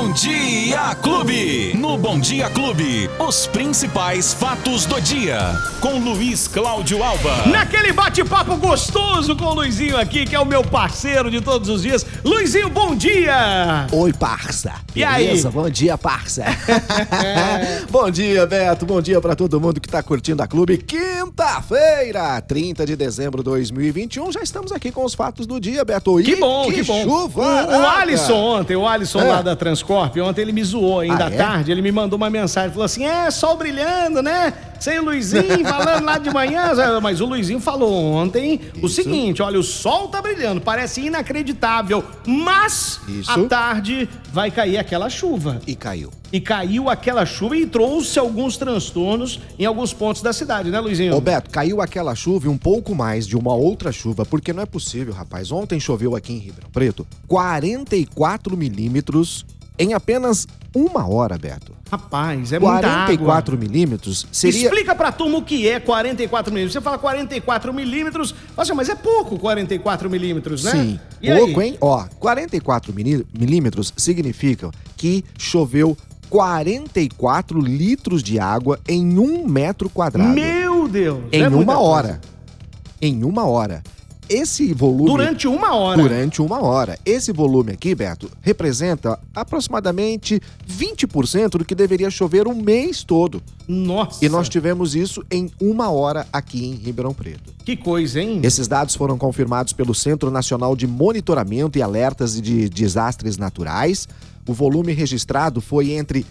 Bom Dia Clube. No Bom Dia Clube, os principais fatos do dia. Com Luiz Cláudio Alba. Naquele bate-papo gostoso com o Luizinho aqui, que é o meu parceiro de todos os dias. Luizinho, bom dia! Oi, parça. E aí? Beleza? Bom dia, parça. bom dia, Beto. Bom dia pra todo mundo que tá curtindo a Clube. Quinta-feira, 30 de dezembro de 2021. Já estamos aqui com os fatos do dia, Beto. Que E bom, que, bom. chuva! O, o Alisson ontem, o Alisson É. lá da Transcorp, ontem ele me zoou ainda Ah, à é? tarde, ele me mandou uma mensagem, falou assim, é, sol brilhando, né? Sem o Luizinho falando lá de manhã, mas o Luizinho falou ontem o Isso. seguinte, olha, o sol tá brilhando, parece inacreditável, mas Isso. à tarde vai cair aquela chuva. E caiu. E caiu aquela chuva e trouxe alguns transtornos em alguns pontos da cidade, né, Luizinho? Ô, Beto, caiu aquela chuva e um pouco mais de uma outra chuva, porque não é possível, rapaz. Ontem choveu aqui em Ribeirão Preto 44 milímetros em apenas uma hora, Beto. Rapaz, é muita 44 água. milímetros seria. Explica pra turma o que é 44 milímetros. Você fala 44 milímetros, assim, mas é pouco 44 milímetros, né? Sim, E pouco, aí? hein? Ó, 44 mili- milímetros significam que choveu 44 litros de água em um metro quadrado. Meu Deus! em é uma coisa. hora. Em uma hora. Esse volume. Durante uma hora. Durante uma hora. Esse volume aqui, Beto, representa aproximadamente 20% do que deveria chover um mês todo. Nossa! E nós tivemos isso em uma hora aqui em Ribeirão Preto. Que coisa, hein? Esses dados foram confirmados pelo Centro Nacional de Monitoramento e Alertas de Desastres Naturais. O volume registrado foi entre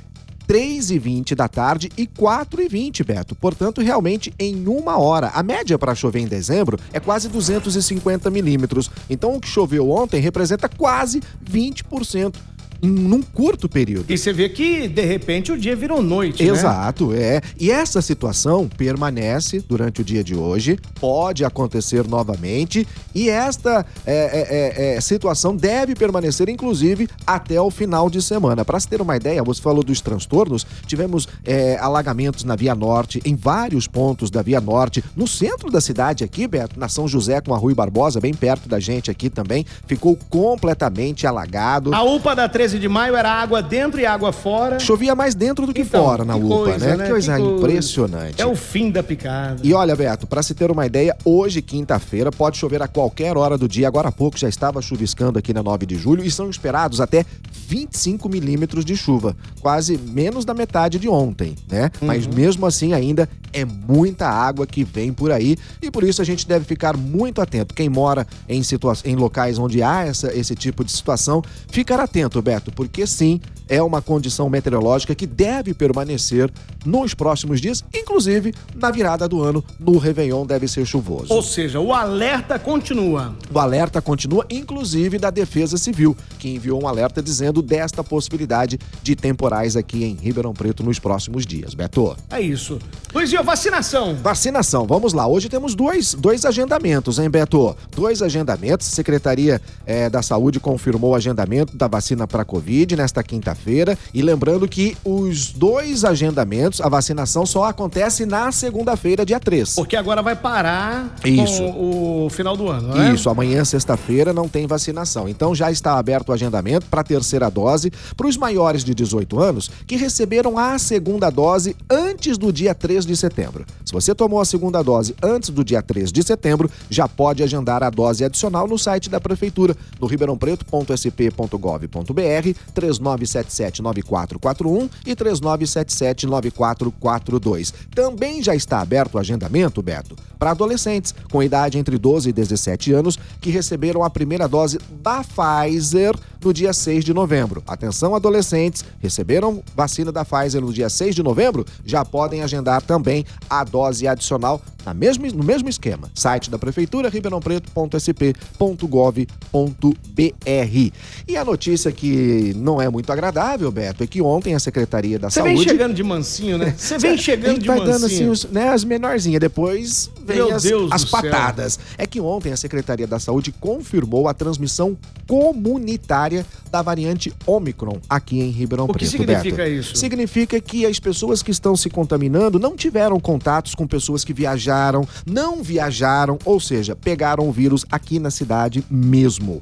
3 e 20 da tarde e 4 e 20, Beto. Portanto, realmente em uma hora. A média para chover em dezembro é quase 250 milímetros. Então, o que choveu ontem representa quase 20% em num curto período. E você vê que, de repente, o dia virou noite, né? Exato, é. E essa situação permanece durante o dia de hoje, pode acontecer novamente, e esta é, é, é, é, situação deve permanecer, inclusive, até o final de semana. Para se ter uma ideia, você falou dos transtornos, tivemos é, alagamentos na Via Norte, em vários pontos da Via Norte, no centro da cidade aqui, Beto, na São José com a Rui Barbosa, bem perto da gente aqui também, ficou completamente alagado. A UPA da 13 de maio era água dentro e água fora. Chovia mais dentro do que Então, fora na que UPA, coisa, né? né? Que coisa Que impressionante. É o fim da picada. E olha, Beto, para se ter uma ideia, hoje, quinta-feira, pode chover a qualquer hora do dia. Agora há pouco já estava chuviscando aqui na 9 de julho e são esperados até 25 milímetros de chuva. Quase menos da metade de ontem, né? Mas mesmo assim, ainda é muita água que vem por aí e por isso a gente deve ficar muito atento. Quem mora em, situa em locais onde há essa, esse tipo de situação, ficar atento, Beto, porque sim, é uma condição meteorológica que deve permanecer nos próximos dias, inclusive na virada do ano, no Réveillon deve ser chuvoso. Ou seja, o alerta continua. O alerta continua, inclusive da Defesa Civil, que enviou um alerta dizendo desta possibilidade de temporais aqui em Ribeirão Preto nos próximos dias. Beto. É isso. Luizinho, vacinação. Vacinação, vamos lá. Hoje temos dois, dois agendamentos, hein, Beto? Dois agendamentos. Secretaria eh, da Saúde confirmou o agendamento da vacina para Covid nesta quinta-feira. E lembrando que os dois agendamentos, a vacinação só acontece na segunda-feira, dia 3. Porque agora vai parar Isso. o final do ano, né? Isso, amanhã, sexta-feira, não tem vacinação. Então já está aberto o agendamento para a terceira dose para os maiores de 18 anos que receberam a segunda dose antes do dia 3 de setembro. Se você tomou a segunda dose antes do dia 3 de setembro, já pode agendar a dose adicional no site da Prefeitura, no ribeirãopreto.sp.gov.br, 3977-9441 e 3977-9442. Também já está aberto o agendamento, Beto, para adolescentes com idade entre 12 e 17 anos que receberam a primeira dose da Pfizer no dia 6 de novembro. Atenção, adolescentes, receberam vacina da Pfizer no dia 6 de novembro, já podem agendar também a dose adicional na mesma, no mesmo esquema. Site da Prefeitura, ribeirãopreto.sp.gov.br. E a notícia que não é muito agradável, Beto, é que ontem a Secretaria da Você Saúde... vem chegando de mansinho, né? Você vem chegando de vai mansinho. dando assim os, né, as menorzinhas, depois vem Meu as, as do céu. patadas. É que ontem a Secretaria da Saúde confirmou a transmissão comunitária da variante Omicron aqui em Ribeirão O que Preto. significa Beto. isso? Significa que as pessoas que estão se contaminando não tiveram contatos com pessoas que viajaram, não viajaram, ou seja, pegaram o vírus aqui na cidade mesmo.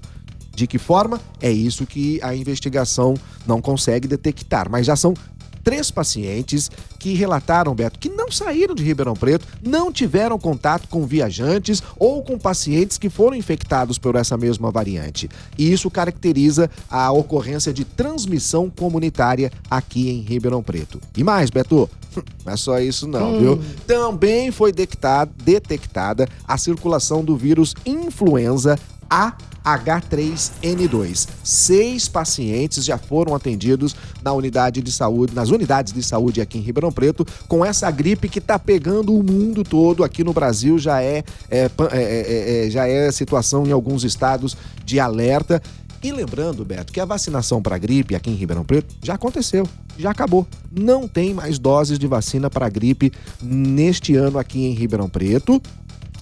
De que forma? É isso que a investigação não consegue detectar. Mas já são três pacientes que relataram, Beto, que não saíram de Ribeirão Preto, não tiveram contato com viajantes ou com pacientes que foram infectados por essa mesma variante. E isso caracteriza a ocorrência de transmissão comunitária aqui em Ribeirão Preto. E mais, Beto, não é só isso não, hum. viu? Também foi detectada, detectada a circulação do vírus influenza A H3N2. Seis pacientes já foram atendidos na unidade de saúde, nas unidades de saúde aqui em Ribeirão Preto, com essa gripe que está pegando o mundo todo. Aqui no Brasil já é, é, é, é, é já é situação em alguns estados de alerta. E lembrando, Beto, que a vacinação para gripe aqui em Ribeirão Preto já aconteceu, já acabou. Não tem mais doses de vacina para gripe neste ano aqui em Ribeirão Preto.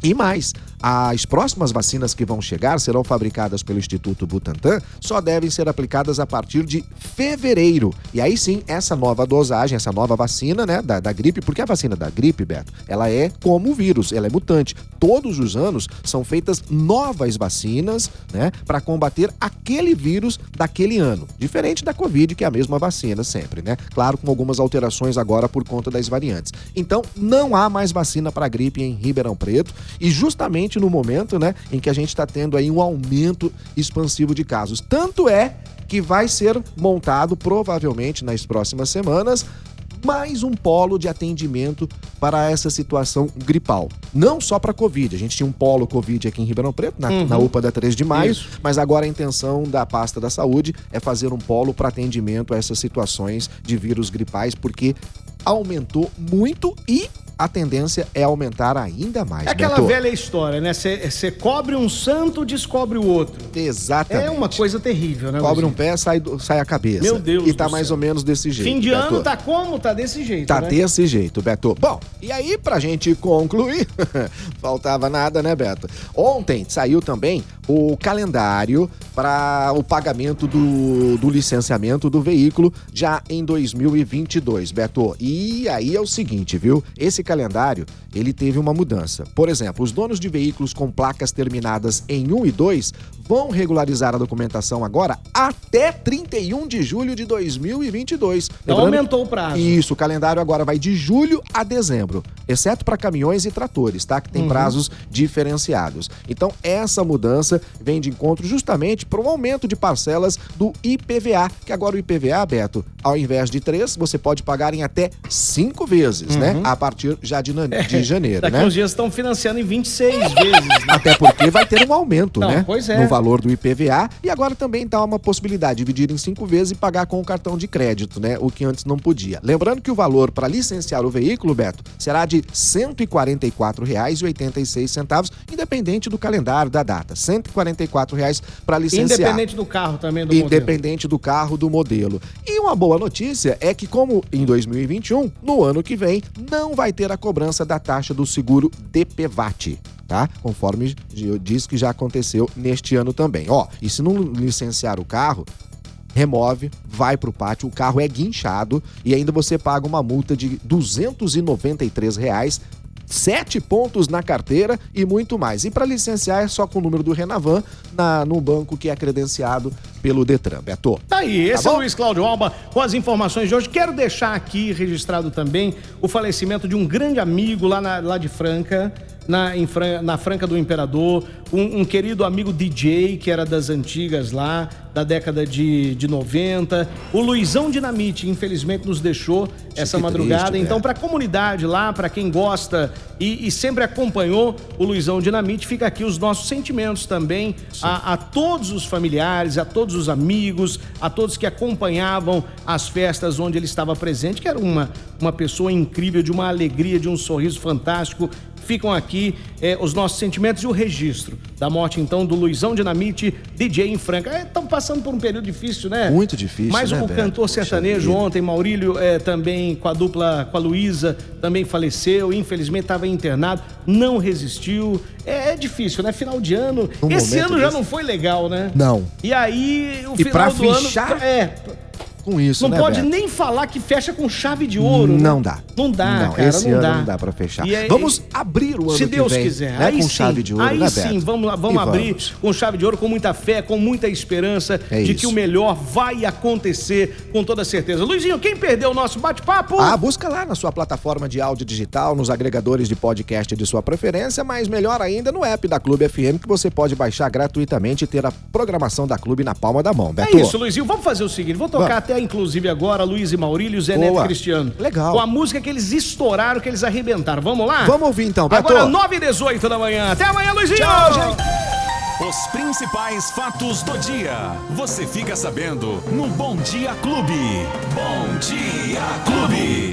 E mais, as próximas vacinas que vão chegar serão fabricadas pelo Instituto Butantan, só devem ser aplicadas a partir de fevereiro. E aí sim, essa nova dosagem, essa nova vacina, né, da, da gripe, porque a vacina da gripe, Beto, ela é como o vírus, ela é mutante. Todos os anos são feitas novas vacinas, né, para combater aquele vírus daquele ano. Diferente da Covid, que é a mesma vacina sempre, né? Claro, com algumas alterações agora por conta das variantes. Então, não há mais vacina para gripe em Ribeirão Preto e justamente no momento, né, em que a gente está tendo aí um aumento expansivo de casos. Tanto é que vai ser montado provavelmente nas próximas semanas mais um polo de atendimento para essa situação gripal. Não só para Covid, a gente tinha um polo Covid aqui em Ribeirão Preto, na, uhum. na UPA da 3 de maio, Isso. mas agora a intenção da pasta da saúde é fazer um polo para atendimento a essas situações de vírus gripais, porque aumentou muito e a tendência é aumentar ainda mais. É aquela Beto. velha história, né? Você cobre um santo, descobre o outro. Exatamente. É uma coisa terrível, né? Cobre um pé, sai, sai a cabeça. Meu Deus. E tá mais céu. ou menos desse jeito. Fim de Beto. ano tá como? Tá desse jeito. Tá né? desse jeito, Beto. Bom, e aí, pra gente concluir, faltava nada, né, Beto? Ontem saiu também o calendário para o pagamento do, do licenciamento do veículo já em 2022, Beto. E aí é o seguinte, viu? Esse calendário, ele teve uma mudança. Por exemplo, os donos de veículos com placas terminadas em 1 e 2 vão regularizar a documentação agora até 31 de julho de 2022. Então Lembrando, aumentou o prazo. Isso, o calendário agora vai de julho a dezembro, exceto para caminhões e tratores, tá? Que tem uhum. prazos diferenciados. Então, essa mudança vem de encontro justamente para um aumento de parcelas do IPVA, que agora o IPVA, Beto, ao invés de três, você pode pagar em até cinco vezes, né? uhum. né? A partir já de, de janeiro, Daqui né? uns dias estão financiando em 26 vezes. Né? Até porque vai ter um aumento, Não, né? Pois é. Valor do IPVA e agora também está uma possibilidade de dividir em cinco vezes e pagar com o cartão de crédito, né? O que antes não podia. Lembrando que o valor para licenciar o veículo, Beto, será de R$ 144,86, independente do calendário da data. R$ 144,00 para licenciar. Independente do carro também, do Independente modelo. do carro, do modelo. E uma boa notícia é que, como em 2021, no ano que vem, não vai ter a cobrança da taxa do seguro DPVAT tá? Conforme diz que já aconteceu neste ano também. Ó, e se não licenciar o carro, remove, vai para o pátio, o carro é guinchado e ainda você paga uma multa de 293 reais sete pontos na carteira e muito mais. E para licenciar é só com o número do Renavan na, no banco que é credenciado pelo Detran. Beto. Tá aí, esse tá é o Luiz Cláudio Alba com as informações de hoje. Quero deixar aqui registrado também o falecimento de um grande amigo lá, na, lá de Franca na, em, na Franca do Imperador, um, um, querido amigo DJ que era das antigas lá, da década de, de 90. O Luizão Dinamite, infelizmente, nos deixou essa madrugada. Triste, então, é. para a comunidade lá, para quem gosta e, e, sempre acompanhou o Luizão Dinamite, fica aqui os nossos sentimentos também a, a todos os familiares, a todos os amigos, a todos que acompanhavam as festas onde ele estava presente, que era uma, uma pessoa incrível, de uma alegria, de um sorriso fantástico ficam aqui eh, os nossos sentimentos e o registro da morte, então, do Luizão Dinamite, DJ em Franca. Estão é, passando por um período difícil, né? Muito difícil, Mas né, o Beto? cantor sertanejo ontem, Maurílio, eh, também com a dupla, com a Luísa, também faleceu, infelizmente estava internado, não resistiu. É, é, difícil, né? Final de ano. Um Esse ano já não foi legal, né? Não. E aí, o e final do fechar... ano... É, com isso, Não né, pode Beto? nem falar que fecha com chave de ouro. né? Não dá. Não dá, não, cara, esse não ano dá. não dá pra fechar. Aí- vamos abrir o ano Se Deus vem, quiser. né, aí com sim, chave de ouro, aí né, sim, vamos, vamos E abrir vamos. com chave de ouro, com muita fé, com muita esperança É de isso. que o melhor vai acontecer com toda certeza. Luizinho, quem perdeu o nosso bate-papo? Ah, busca lá na sua plataforma de áudio digital, nos agregadores de podcast de sua preferência, mas melhor ainda no app da Clube FM que você pode baixar gratuitamente e ter a programação da Clube na palma da mão. É Beto. isso, Luizinho. Vamos fazer o seguinte: vou tocar Vamos. até, inclusive, agora Luiz e Maurílio, Zé Boa. Neto e Cristiano. Legal. Com a música que eles estouraram, que eles arrebentaram. Vamos lá? Vamos ouvir então, Beto. Agora, 9 e 18 da manhã. Até amanhã, Luizinho! Tchau, gente. Os principais fatos do dia. Você fica sabendo no Bom Dia Clube. Bom Dia Clube.